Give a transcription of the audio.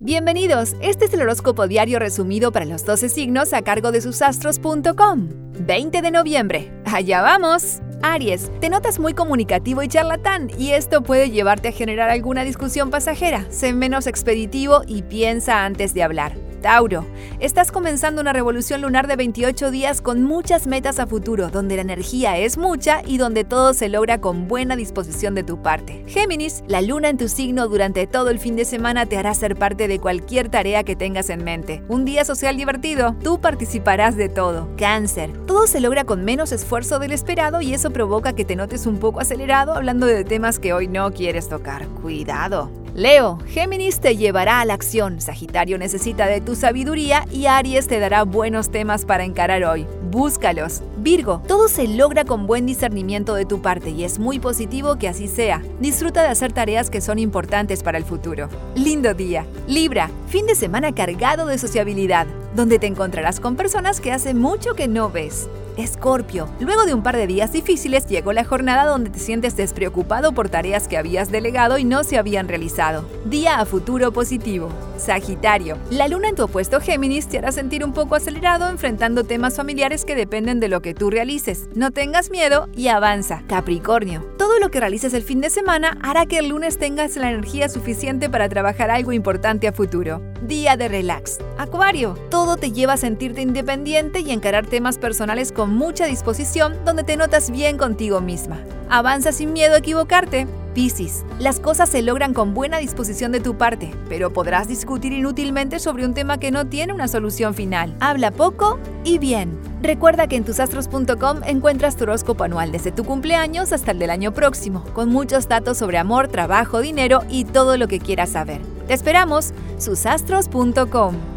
Bienvenidos, este es el horóscopo diario resumido para los 12 signos a cargo de susastros.com. 20 de noviembre, allá vamos. Aries, te notas muy comunicativo y charlatán y esto puede llevarte a generar alguna discusión pasajera. Sé menos expeditivo y piensa antes de hablar. Tauro, estás comenzando una revolución lunar de 28 días con muchas metas a futuro, donde la energía es mucha y donde todo se logra con buena disposición de tu parte. Géminis, la luna en tu signo durante todo el fin de semana te hará ser parte de cualquier tarea que tengas en mente. Un día social divertido, tú participarás de todo. Cáncer, todo se logra con menos esfuerzo del esperado y eso provoca que te notes un poco acelerado hablando de temas que hoy no quieres tocar. Cuidado. Leo, Géminis te llevará a la acción, Sagitario necesita de tu sabiduría y Aries te dará buenos temas para encarar hoy. Búscalos. Virgo, todo se logra con buen discernimiento de tu parte y es muy positivo que así sea. Disfruta de hacer tareas que son importantes para el futuro. Lindo día. Libra, fin de semana cargado de sociabilidad, donde te encontrarás con personas que hace mucho que no ves. Escorpio, luego de un par de días difíciles llegó la jornada donde te sientes despreocupado por tareas que habías delegado y no se habían realizado. Día a futuro positivo. Sagitario, la luna en tu opuesto Géminis te hará sentir un poco acelerado enfrentando temas familiares que dependen de lo que tú realices. No tengas miedo y avanza. Capricornio, todo lo que realices el fin de semana hará que el lunes tengas la energía suficiente para trabajar algo importante a futuro. Día de relax. Acuario, todo te lleva a sentirte independiente y encarar temas personales con mucha disposición donde te notas bien contigo misma. Avanza sin miedo a equivocarte. Piscis, las cosas se logran con buena disposición de tu parte, pero podrás discutir inútilmente sobre un tema que no tiene una solución final. Habla poco y bien. Recuerda que en tusastros.com encuentras tu horóscopo anual desde tu cumpleaños hasta el del año próximo, con muchos datos sobre amor, trabajo, dinero y todo lo que quieras saber. Te esperamos, susastros.com.